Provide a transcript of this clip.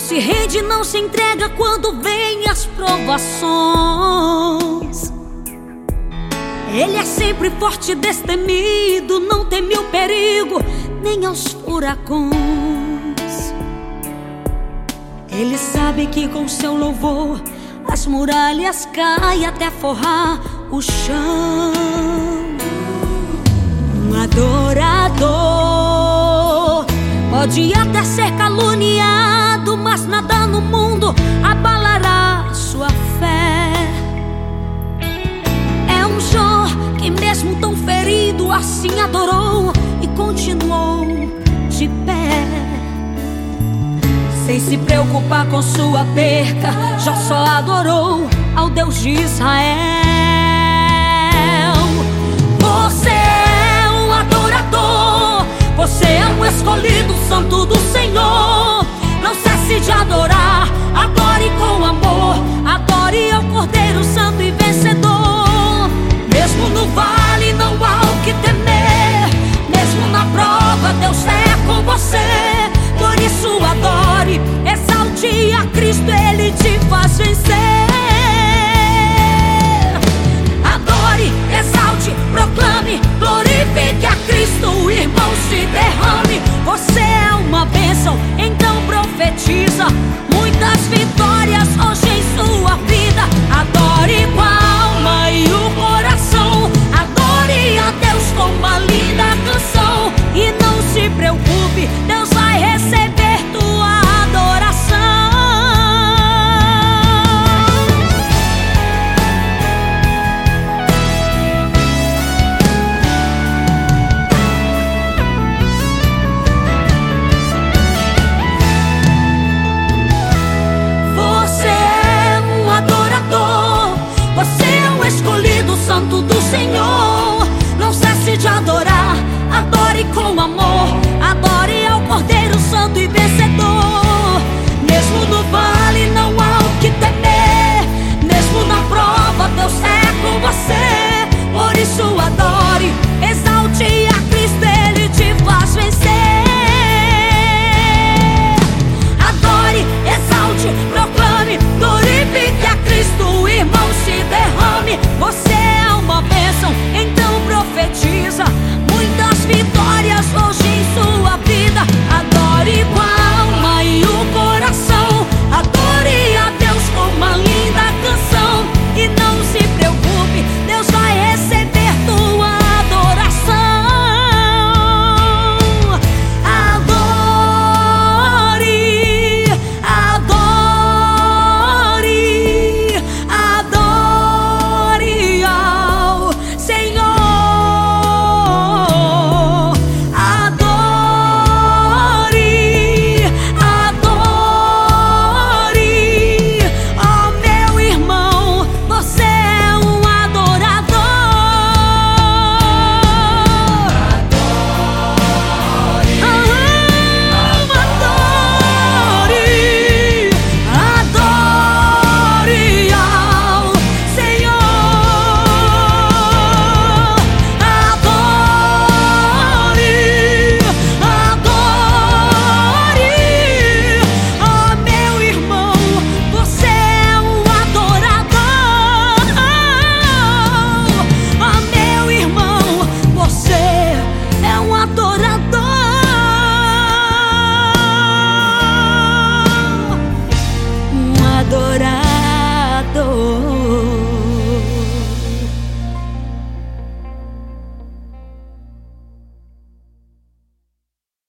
se rende, não se entrega quando vem as provações. Ele é sempre forte e destemido, não teme o perigo, nem aos furacões. Ele sabe que com seu louvor as muralhas caem até forrar o chão. Um adorador pode até ser caluniado, assim adorou e continuou de pé. Sem se preocupar com sua perca, Jó só adorou ao Deus de Israel. Você é um adorador, você é um escolhido santo do Senhor. Não cesse de adorar, adore com amor, adore ao Cordeiro Santo e vencedor. Então profetiza muitas vitórias hoje